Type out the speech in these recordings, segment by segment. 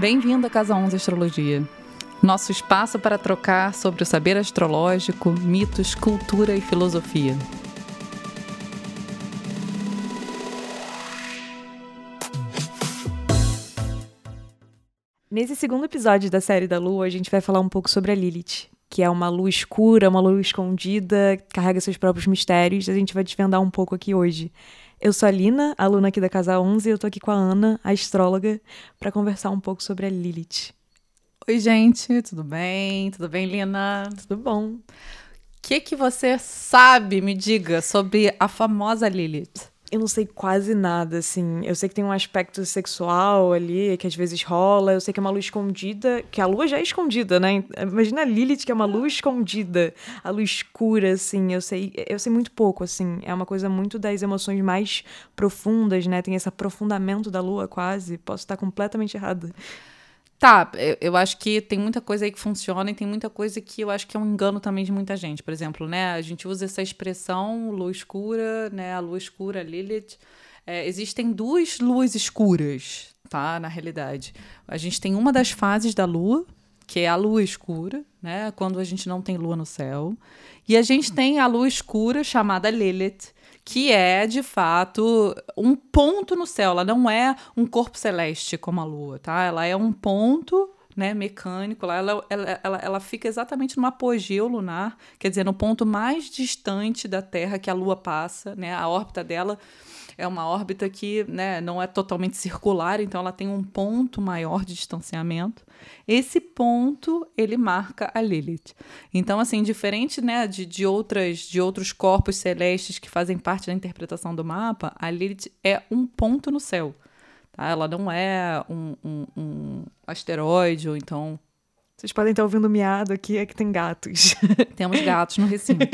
Bem-vindo à Casa 11 Astrologia. Nosso espaço para trocar sobre o saber astrológico, mitos, cultura e filosofia. Nesse segundo episódio da série da Lua, a gente vai falar um pouco sobre a Lilith, que é uma lua escura, uma lua escondida, carrega seus próprios mistérios. A gente vai desvendar um pouco aqui hoje. Eu sou a Lina, aluna aqui da Casa 11, e eu tô aqui com a Ana, a astróloga, para conversar um pouco sobre a Lilith. Oi, gente, tudo bem? Tudo bem, Lina? Tudo bom? O que, que você sabe, me diga, sobre a famosa Lilith? Eu não sei quase nada, assim. Eu sei que tem um aspecto sexual ali, que às vezes rola. Eu sei que é uma lua escondida, que a lua já é escondida, né? Imagina a Lilith, que é uma lua escondida, a lua escura, assim. Eu sei, eu sei muito pouco, assim. É uma coisa muito das emoções mais profundas, né? Tem esse aprofundamento da lua, quase. Posso estar completamente errada. Tá, eu, eu, acho que tem muita coisa aí que funciona e tem muita coisa que eu acho que é um engano também de muita gente. Por exemplo, né, a gente usa essa expressão lua escura, né, a lua escura, Lilith. É, existem duas luas escuras, tá, na realidade. A gente tem uma das fases da lua, que é a lua escura, né, quando a gente não tem lua no céu. E a gente tem a lua escura chamada Lilith, que é, de fato, um ponto no céu. Ela não é um corpo celeste como a Lua, tá? Ela é um ponto né, mecânico ela, ela, ela, ela, fica exatamente no apogeu lunar, quer dizer, no ponto mais distante da Terra que a Lua passa, né, a órbita dela é uma órbita que né, não é totalmente circular, então ela tem um ponto maior de distanciamento. Esse ponto ele marca a Lilith. Então, assim, diferente né, de, de, outras, de outros corpos celestes que fazem parte da interpretação do mapa, a Lilith é um ponto no céu. Tá? Ela não é um, um, um asteroide ou então vocês podem estar ouvindo miado aqui, é que tem gatos. Temos gatos no recinto.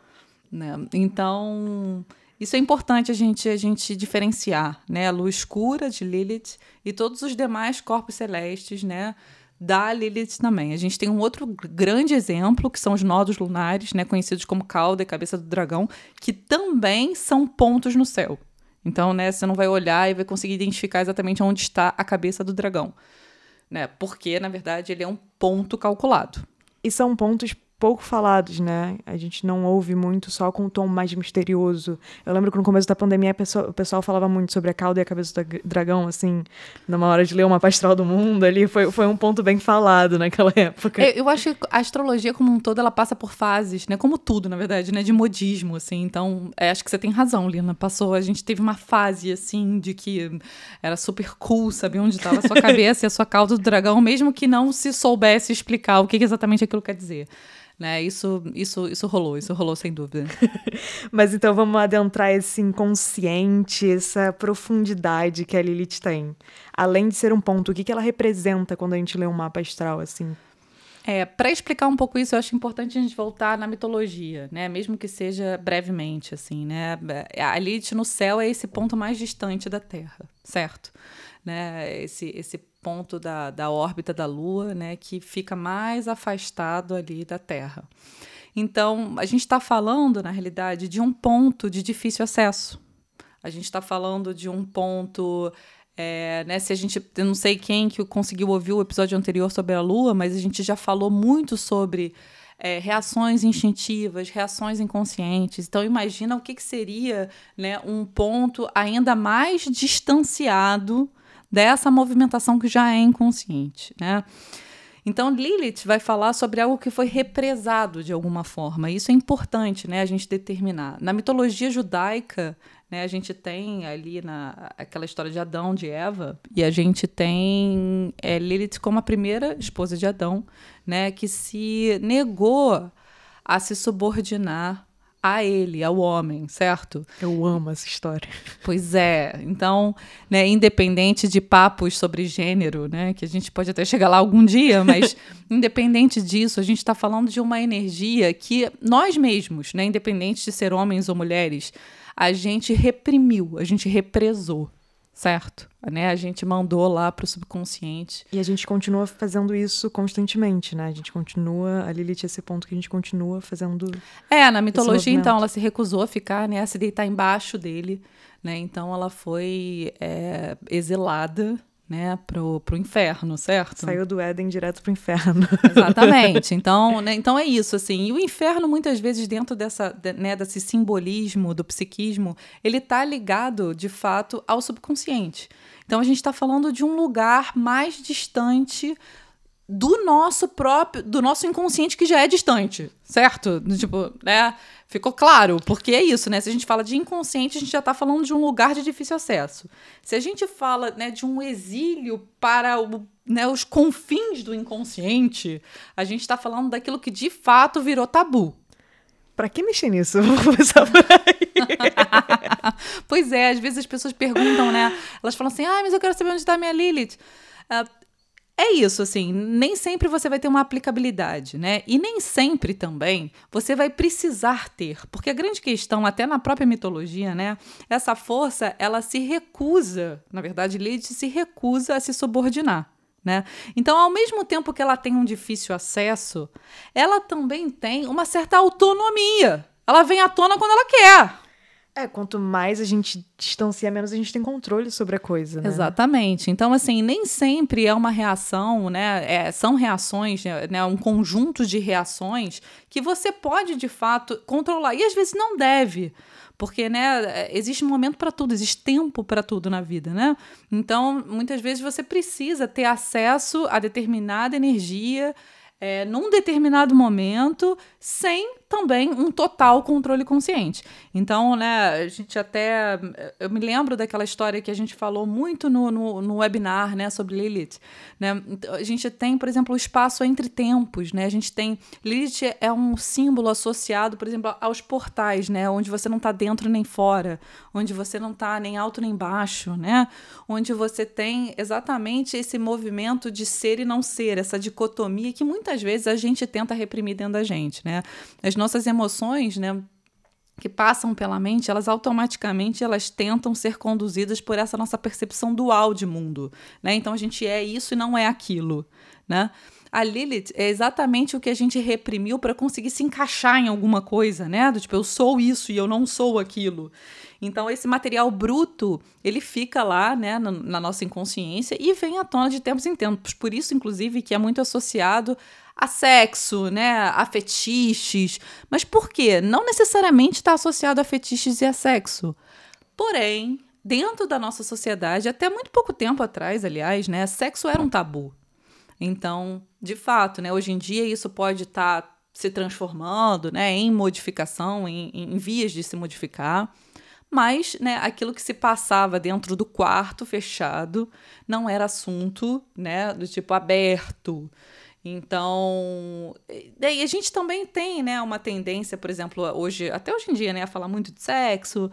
né? Então, isso é importante a gente, a gente diferenciar, né? A luz escura de Lilith e todos os demais corpos celestes, né? Da Lilith também. A gente tem um outro grande exemplo, que são os nodos lunares, né? Conhecidos como cauda e cabeça do dragão, que também são pontos no céu. Então, né, você não vai olhar e vai conseguir identificar exatamente onde está a cabeça do dragão. Né? Porque, na verdade, ele é um ponto calculado. E são pontos pouco falados, né? A gente não ouve muito só com um tom mais misterioso. Eu lembro que no começo da pandemia o pessoal falava muito sobre a cauda e a cabeça do dragão, assim, numa hora de ler uma pastral do mundo ali, foi, foi um ponto bem falado naquela época. Eu, eu acho que a astrologia como um todo, ela passa por fases, né? Como tudo, na verdade, né? De modismo, assim. Então, é, acho que você tem razão, Lina. Passou, a gente teve uma fase, assim, de que era super cool saber onde estava a sua cabeça e a sua cauda do dragão, mesmo que não se soubesse explicar o que exatamente aquilo quer dizer. Né? Isso, isso, isso rolou, isso rolou sem dúvida. Mas então vamos adentrar esse inconsciente, essa profundidade que a Lilith tem. Além de ser um ponto, o que, que ela representa quando a gente lê um mapa astral assim? É, para explicar um pouco isso, eu acho importante a gente voltar na mitologia, né? Mesmo que seja brevemente, assim, né? A Lilith no céu é esse ponto mais distante da Terra, certo? Né? Esse, esse ponto da, da órbita da Lua, né, que fica mais afastado ali da Terra. Então, a gente está falando, na realidade, de um ponto de difícil acesso. A gente está falando de um ponto. É, né, se a gente. Eu não sei quem que conseguiu ouvir o episódio anterior sobre a Lua, mas a gente já falou muito sobre é, reações instintivas, reações inconscientes. Então, imagina o que, que seria né, um ponto ainda mais distanciado dessa movimentação que já é inconsciente, né? Então, Lilith vai falar sobre algo que foi represado de alguma forma. Isso é importante, né, a gente determinar. Na mitologia judaica, né, a gente tem ali na aquela história de Adão, de Eva, e a gente tem é, Lilith como a primeira esposa de Adão, né, que se negou a se subordinar a ele, ao homem, certo? Eu amo essa história. Pois é. Então, né, independente de papos sobre gênero, né, que a gente pode até chegar lá algum dia, mas independente disso, a gente está falando de uma energia que nós mesmos, né, independente de ser homens ou mulheres, a gente reprimiu, a gente represou certo? Né? A gente mandou lá para o subconsciente. E a gente continua fazendo isso constantemente, né? A gente continua, a Lilith esse ponto que a gente continua fazendo. É, na mitologia, então, ela se recusou a ficar, né? A se deitar embaixo dele, né? Então ela foi é, exilada né, pro, pro inferno, certo? Saiu do Éden direto pro inferno. Exatamente. Então, né, então é isso, assim. E o inferno, muitas vezes, dentro dessa, né, desse simbolismo do psiquismo, ele tá ligado, de fato, ao subconsciente. Então, a gente está falando de um lugar mais distante do nosso próprio, do nosso inconsciente que já é distante, certo? Tipo, né? Ficou claro, porque é isso, né? Se a gente fala de inconsciente, a gente já está falando de um lugar de difícil acesso. Se a gente fala né, de um exílio para o, né, os confins do inconsciente, a gente está falando daquilo que de fato virou tabu. Pra que mexer nisso? Vou começar por aí. pois é, às vezes as pessoas perguntam, né? Elas falam assim: ah, mas eu quero saber onde está minha Lilith. Uh, é isso, assim, nem sempre você vai ter uma aplicabilidade, né? E nem sempre também você vai precisar ter, porque a grande questão, até na própria mitologia, né? Essa força, ela se recusa, na verdade, Lilith se recusa a se subordinar. Né? Então, ao mesmo tempo que ela tem um difícil acesso, ela também tem uma certa autonomia. Ela vem à tona quando ela quer. É, quanto mais a gente distancia, menos a gente tem controle sobre a coisa, né? Exatamente. Então, assim, nem sempre é uma reação, né? É, são reações, né? Um conjunto de reações que você pode, de fato, controlar. E às vezes não deve. Porque, né, existe momento para tudo, existe tempo para tudo na vida, né? Então, muitas vezes você precisa ter acesso a determinada energia é, num determinado momento, sem também um total controle consciente. Então, né, a gente até. Eu me lembro daquela história que a gente falou muito no, no, no webinar né, sobre Lilith. Né? A gente tem, por exemplo, o espaço entre tempos. Né? A gente tem. Lilith é um símbolo associado, por exemplo, aos portais, né? onde você não está dentro nem fora, onde você não está nem alto nem baixo, né? onde você tem exatamente esse movimento de ser e não ser, essa dicotomia que muitas vezes a gente tenta reprimir dentro da gente. Né? As nossas emoções, né, que passam pela mente, elas automaticamente elas tentam ser conduzidas por essa nossa percepção dual de mundo, né? Então a gente é isso e não é aquilo, né? A Lilith é exatamente o que a gente reprimiu para conseguir se encaixar em alguma coisa, né? Do tipo, eu sou isso e eu não sou aquilo. Então, esse material bruto, ele fica lá, né, na, na nossa inconsciência e vem à tona de tempos em tempos. Por isso, inclusive, que é muito associado a sexo, né, a fetiches. Mas por quê? Não necessariamente está associado a fetiches e a sexo. Porém, dentro da nossa sociedade, até muito pouco tempo atrás, aliás, né, sexo era um tabu. Então, de fato, né, hoje em dia isso pode estar tá se transformando, né, em modificação, em, em vias de se modificar mas né, aquilo que se passava dentro do quarto fechado não era assunto né, do tipo aberto. Então, daí a gente também tem, né, uma tendência, por exemplo, hoje, até hoje em dia, né, a falar muito de sexo,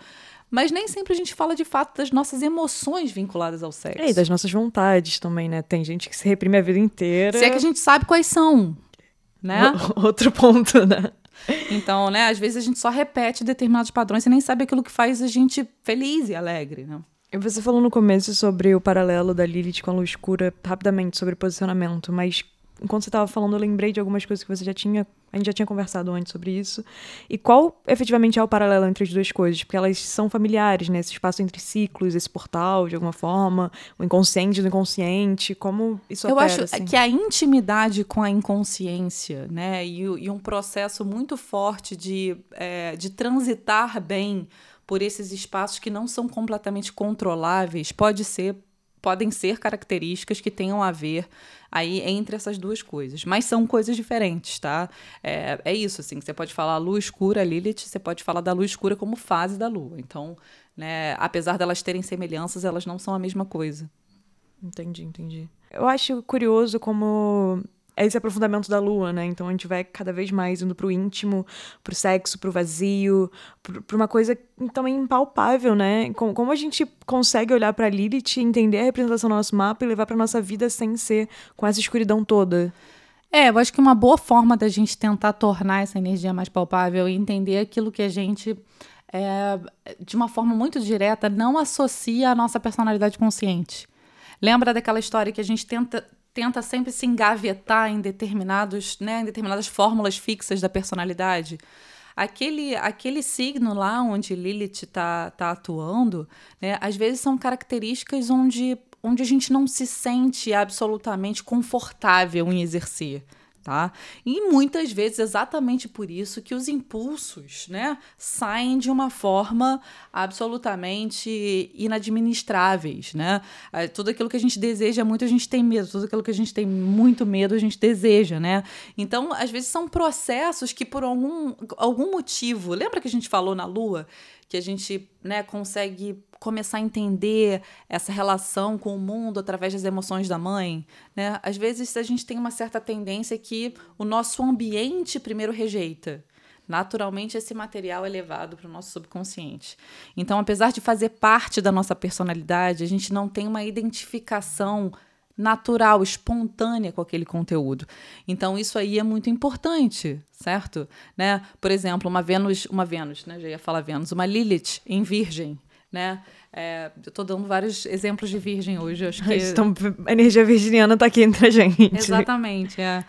mas nem sempre a gente fala de fato das nossas emoções vinculadas ao sexo. É, e das nossas vontades também, né? Tem gente que se reprime a vida inteira. Se é que a gente sabe quais são, né? Outro ponto, né? Então, né, às vezes a gente só repete determinados padrões e nem sabe aquilo que faz a gente feliz e alegre, né? Você falou no começo sobre o paralelo da Lilith com a luz escura, rapidamente, sobre posicionamento, mas enquanto você estava falando, eu lembrei de algumas coisas que você já tinha. A gente já tinha conversado antes sobre isso. E qual efetivamente é o paralelo entre as duas coisas? Porque elas são familiares, né? Esse espaço entre ciclos, esse portal, de alguma forma, o inconsciente do inconsciente, como isso Eu opera, acho assim? que a intimidade com a inconsciência, né? E, e um processo muito forte de, é, de transitar bem por esses espaços que não são completamente controláveis, pode ser podem ser características que tenham a ver aí entre essas duas coisas. Mas são coisas diferentes, tá? É, é isso, assim, você pode falar lua escura, Lilith, você pode falar da lua escura como fase da lua. Então, né, apesar delas terem semelhanças, elas não são a mesma coisa. Entendi, entendi. Eu acho curioso como é esse aprofundamento da lua, né? Então a gente vai cada vez mais indo pro íntimo, pro sexo, pro vazio, pra uma coisa também impalpável, né? Como, como a gente consegue olhar para Lilith, entender a representação do nosso mapa e levar para nossa vida sem ser com essa escuridão toda. É, eu acho que uma boa forma da gente tentar tornar essa energia mais palpável e entender aquilo que a gente, é, de uma forma muito direta, não associa à nossa personalidade consciente. Lembra daquela história que a gente tenta tenta sempre se engavetar em determinados, né, em determinadas fórmulas fixas da personalidade. Aquele, aquele signo lá onde Lilith está tá atuando, né, às vezes são características onde onde a gente não se sente absolutamente confortável em exercer tá? E muitas vezes exatamente por isso que os impulsos, né, saem de uma forma absolutamente inadministráveis, né? É, tudo aquilo que a gente deseja muito a gente tem medo, tudo aquilo que a gente tem muito medo a gente deseja, né? Então, às vezes são processos que por algum, algum motivo, lembra que a gente falou na lua que a gente, né, consegue começar a entender essa relação com o mundo através das emoções da mãe, né? Às vezes a gente tem uma certa tendência que o nosso ambiente primeiro rejeita. Naturalmente, esse material é levado para o nosso subconsciente. Então, apesar de fazer parte da nossa personalidade, a gente não tem uma identificação natural, espontânea com aquele conteúdo. Então isso aí é muito importante, certo? Né? Por exemplo, uma Vênus, uma Vênus, né? Já ia falar Vênus, uma Lilith em Virgem né? É, eu estou dando vários exemplos de virgem hoje. Acho que... Então, a energia virginiana está aqui entre a gente. Exatamente. É.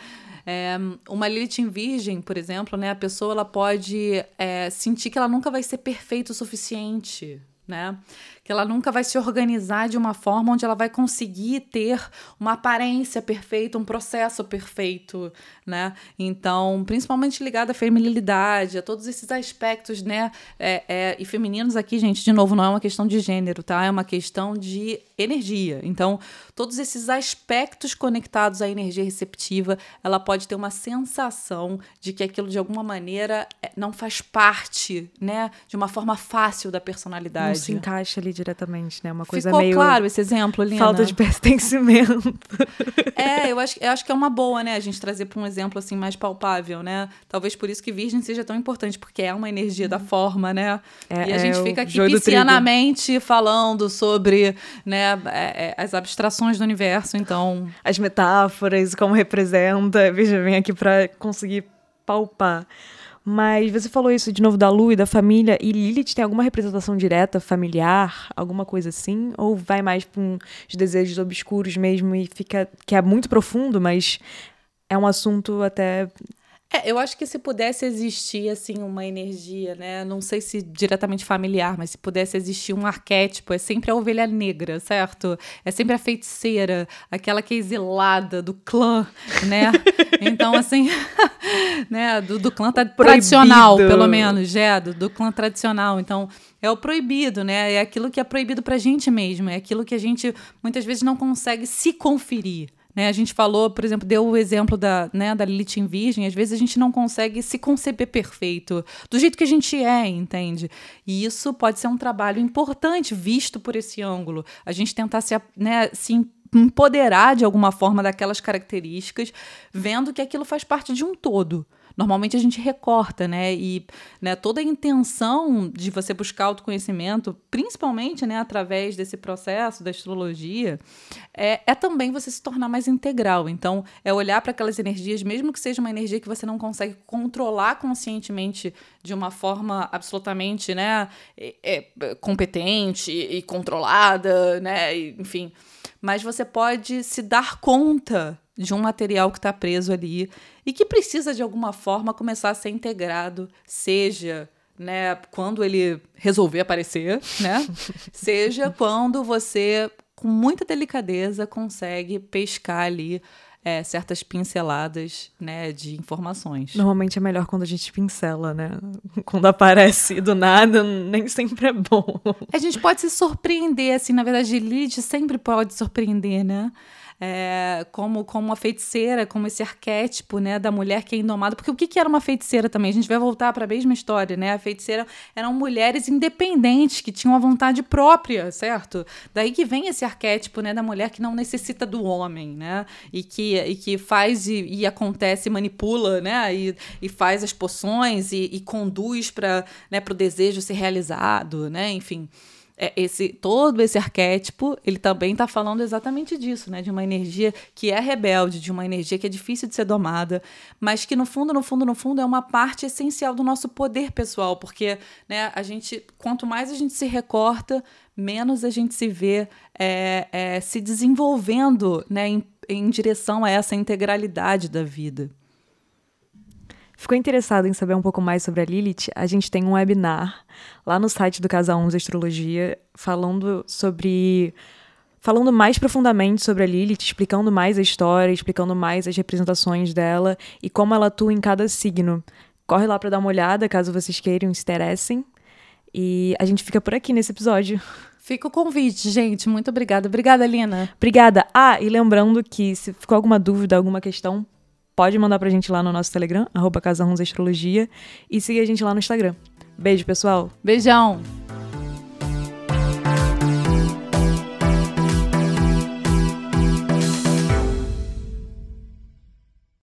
É, uma Lilith em virgem, por exemplo, né, a pessoa ela pode é, sentir que ela nunca vai ser perfeita o suficiente, né? que ela nunca vai se organizar de uma forma onde ela vai conseguir ter uma aparência perfeita, um processo perfeito, né? Então, principalmente ligada à feminilidade, a todos esses aspectos, né? É, é, e femininos aqui, gente, de novo, não é uma questão de gênero, tá? É uma questão de energia. Então, todos esses aspectos conectados à energia receptiva, ela pode ter uma sensação de que aquilo de alguma maneira é, não faz parte, né, de uma forma fácil da personalidade. Se encaixa ali diretamente, né? Uma coisa Ficou meio. claro esse exemplo, Lina? Falta de pertencimento. É, eu acho, eu acho que é uma boa, né? A gente trazer para um exemplo assim mais palpável, né? Talvez por isso que Virgem seja tão importante, porque é uma energia da forma, né? É, e a gente é fica aqui piscianamente falando sobre né, é, é, as abstrações do universo, então. As metáforas, como representa. Virgem vem aqui para conseguir palpar. Mas você falou isso de novo da Lu e da família. E Lilith tem alguma representação direta, familiar, alguma coisa assim? Ou vai mais para uns desejos obscuros mesmo e fica. que é muito profundo, mas é um assunto até é, eu acho que se pudesse existir, assim, uma energia, né? Não sei se diretamente familiar, mas se pudesse existir um arquétipo, é sempre a ovelha negra, certo? É sempre a feiticeira, aquela que é exilada do clã, né? Então, assim, né? Do, do clã tradicional, pelo menos, é, do, do clã tradicional. Então, é o proibido, né? É aquilo que é proibido pra gente mesmo, é aquilo que a gente muitas vezes não consegue se conferir. Né? A gente falou, por exemplo, deu o exemplo da, né, da Lilith em Virgem. Às vezes a gente não consegue se conceber perfeito, do jeito que a gente é, entende? E isso pode ser um trabalho importante, visto por esse ângulo. A gente tentar se, né, se empoderar de alguma forma daquelas características, vendo que aquilo faz parte de um todo normalmente a gente recorta, né? E né, toda a intenção de você buscar autoconhecimento, principalmente né, através desse processo da astrologia, é, é também você se tornar mais integral. Então, é olhar para aquelas energias, mesmo que seja uma energia que você não consegue controlar conscientemente de uma forma absolutamente né, é, é, competente e controlada, né? Enfim. Mas você pode se dar conta de um material que está preso ali e que precisa de alguma forma começar a ser integrado, seja né, quando ele resolver aparecer, né? seja quando você com muita delicadeza consegue pescar ali é, certas pinceladas né, de informações. Normalmente é melhor quando a gente pincela, né? Quando aparece do nada, nem sempre é bom. A gente pode se surpreender, assim, na verdade, Lilith sempre pode surpreender, né? É, como, como uma feiticeira, como esse arquétipo né, da mulher que é indomada. Porque o que, que era uma feiticeira também? A gente vai voltar para a mesma história, né? A feiticeira eram mulheres independentes que tinham a vontade própria, certo? Daí que vem esse arquétipo né, da mulher que não necessita do homem, né? E que, e que faz e, e acontece, manipula, né? E, e faz as poções e, e conduz para né, o desejo ser realizado, né? Enfim é, esse todo esse arquétipo, ele também está falando exatamente disso, né? De uma energia que é rebelde, de uma energia que é difícil de ser domada, mas que no fundo, no fundo, no fundo é uma parte essencial do nosso poder pessoal, porque né, a gente, quanto mais a gente se recorta, menos a gente se vê é, é, se desenvolvendo né, em, em direção a essa integralidade da vida. Ficou interessado em saber um pouco mais sobre a Lilith? A gente tem um webinar lá no site do Casa 11 Astrologia falando sobre falando mais profundamente sobre a Lilith, explicando mais a história, explicando mais as representações dela e como ela atua em cada signo. Corre lá para dar uma olhada, caso vocês queiram, se interessem. E a gente fica por aqui nesse episódio. Fica o convite, gente. Muito obrigada. Obrigada, Lina. Obrigada. Ah, e lembrando que se ficou alguma dúvida, alguma questão, pode mandar pra gente lá no nosso Telegram, arroba Astrologia, e seguir a gente lá no Instagram. Beijo, pessoal. Beijão.